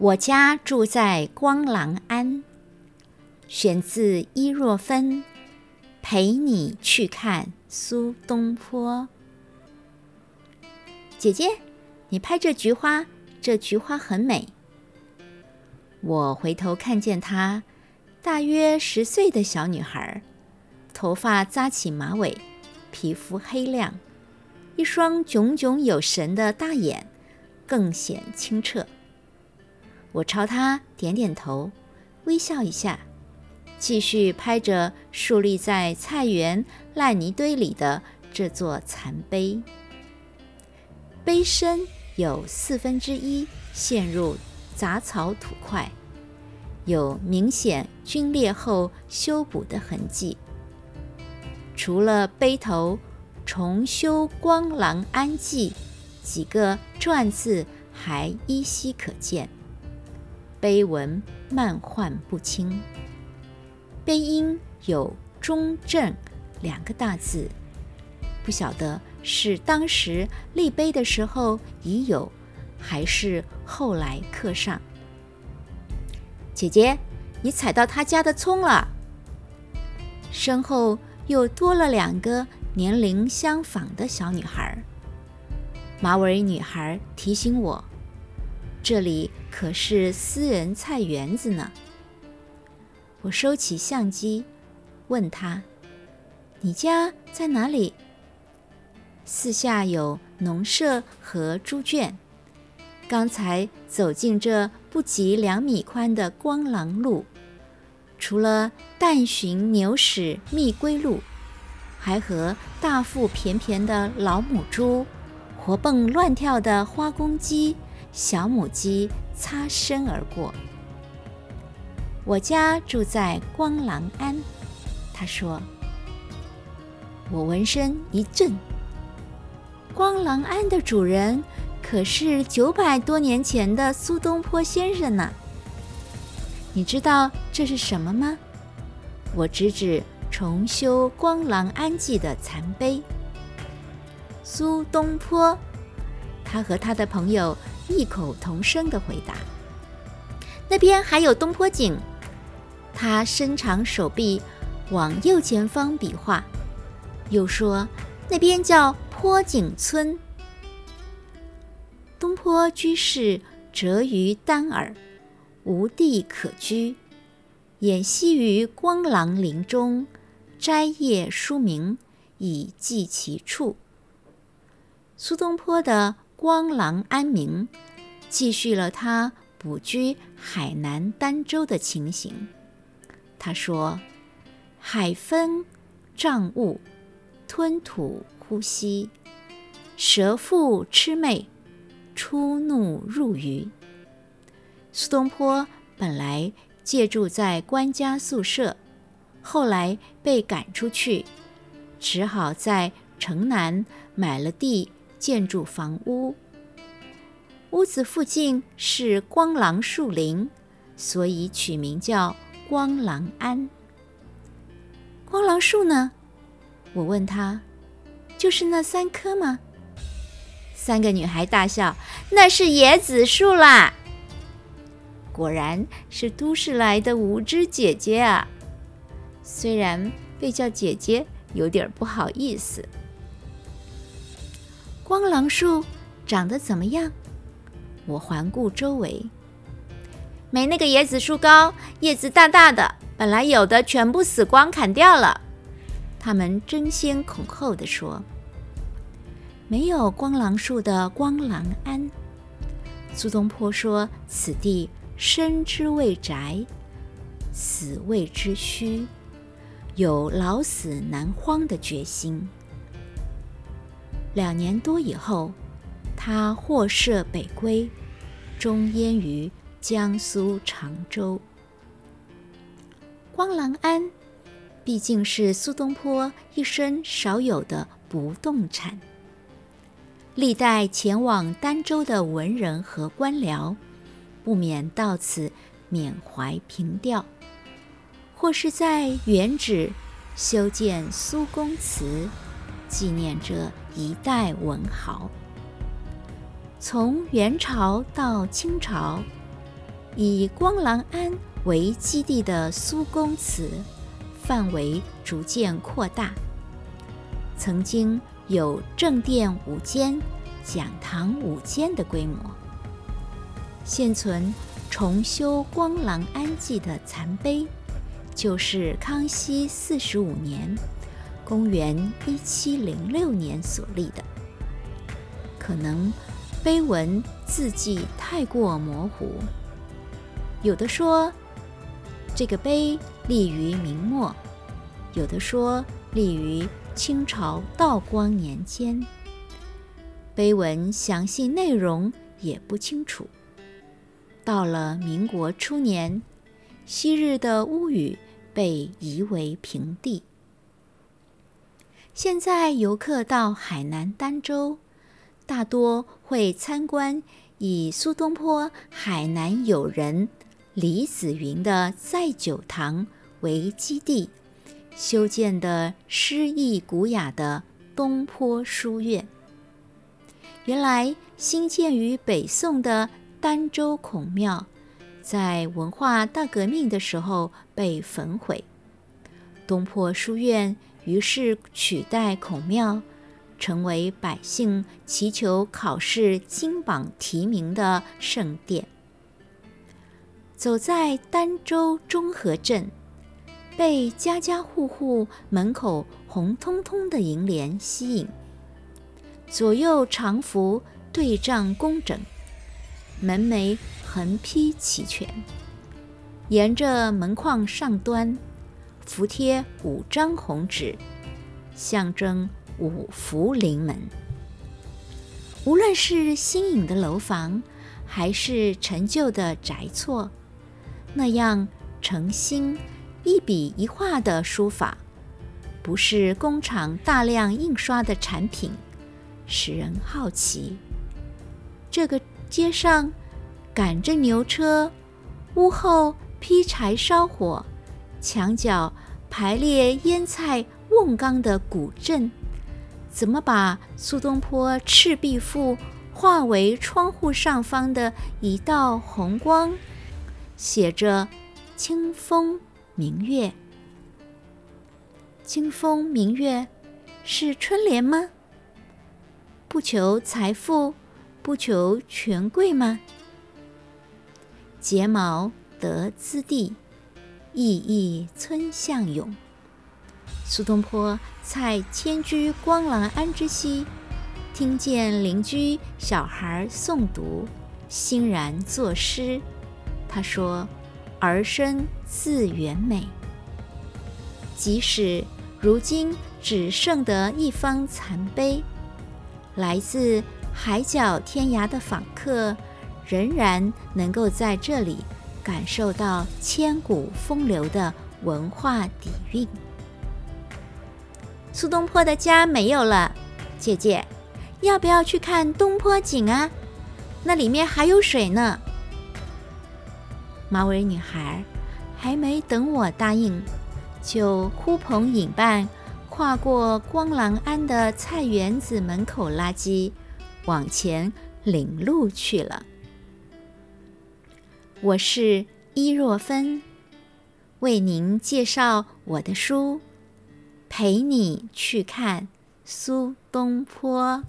我家住在光廊庵，选自伊若芬。陪你去看苏东坡。姐姐，你拍这菊花，这菊花很美。我回头看见她，大约十岁的小女孩，头发扎起马尾，皮肤黑亮，一双炯炯有神的大眼，更显清澈。我朝他点点头，微笑一下，继续拍着竖立在菜园烂泥堆里的这座残碑。碑身有四分之一陷入杂草土块，有明显龟裂后修补的痕迹。除了碑头“重修光廊安记”几个篆字还依稀可见，碑文漫画不清。碑音有“中正”两个大字，不晓得。是当时立碑的时候已有，还是后来刻上？姐姐，你踩到他家的葱了。身后又多了两个年龄相仿的小女孩。马尾女孩提醒我，这里可是私人菜园子呢。我收起相机，问他：“你家在哪里？”四下有农舍和猪圈。刚才走进这不及两米宽的光廊路，除了淡寻牛屎觅归路，还和大腹便便的老母猪、活蹦乱跳的花公鸡、小母鸡擦身而过。我家住在光廊庵，他说。我闻声一震。光廊庵的主人可是九百多年前的苏东坡先生呢。你知道这是什么吗？我指指重修《光廊庵记》的残碑。苏东坡，他和他的朋友异口同声的回答。那边还有东坡井。他伸长手臂往右前方比划，又说那边叫。坡景村，东坡居士谪于丹耳，无地可居，掩息于光廊林中，摘叶书名，以记其处。苏东坡的光廊庵名，记叙了他卜居海南儋州的情形。他说：“海风障物，吞吐。”呼吸，蛇腹魑魅，出怒入鱼。苏东坡本来借住在官家宿舍，后来被赶出去，只好在城南买了地，建筑房屋。屋子附近是光廊树林，所以取名叫光廊庵。光廊树呢？我问他。就是那三棵吗？三个女孩大笑：“那是椰子树啦！”果然是都市来的无知姐姐啊！虽然被叫姐姐有点不好意思。光廊树长得怎么样？我环顾周围，没那个椰子树高，叶子大大的，本来有的全部死光砍掉了。他们争先恐后地说：“没有光廊树的光廊庵。”苏东坡说：“此地生之未宅，死谓之墟，有老死难荒的决心。”两年多以后，他获赦北归，终淹于江苏常州。光廊庵。毕竟是苏东坡一生少有的不动产。历代前往儋州的文人和官僚，不免到此缅怀凭吊，或是在原址修建苏公祠，纪念着一代文豪。从元朝到清朝，以光廊庵为基地的苏公祠，范围逐渐扩大。曾经有正殿五间、讲堂五间的规模。现存重修光廊庵记的残碑，就是康熙四十五年（公元一七零六年）所立的。可能碑文字迹太过模糊，有的说这个碑立于明末，有的说立于清朝道光年间，碑文详细内容也不清楚。到了民国初年，昔日的屋宇被夷为平地。现在游客到海南儋州。大多会参观以苏东坡海南友人李子云的在酒堂为基地修建的诗意古雅的东坡书院。原来兴建于北宋的儋州孔庙，在文化大革命的时候被焚毁，东坡书院于是取代孔庙。成为百姓祈求考试金榜题名的圣殿。走在儋州中和镇，被家家户户门口红彤彤的楹联吸引。左右长幅对仗工整，门楣横批齐全。沿着门框上端，福贴五张红纸，象征。五福临门。无论是新颖的楼房，还是陈旧的宅厝，那样诚心一笔一画的书法，不是工厂大量印刷的产品，使人好奇。这个街上赶着牛车，屋后劈柴烧火，墙角排列腌菜瓮缸的古镇。怎么把苏东坡《赤壁赋》化为窗户上方的一道红光，写着“清风明月”。清风明月是春联吗？不求财富，不求权贵吗？睫毛得滋地，意意村向勇。苏东坡在迁居光廊庵之西，听见邻居小孩诵读，欣然作诗。他说：“儿声自圆美。”即使如今只剩得一方残碑，来自海角天涯的访客，仍然能够在这里感受到千古风流的文化底蕴。苏东坡的家没有了，姐姐，要不要去看东坡井啊？那里面还有水呢。马尾女孩还没等我答应，就呼朋引伴，跨过光廊庵的菜园子门口垃圾，往前领路去了。我是伊若芬，为您介绍我的书。陪你去看苏东坡。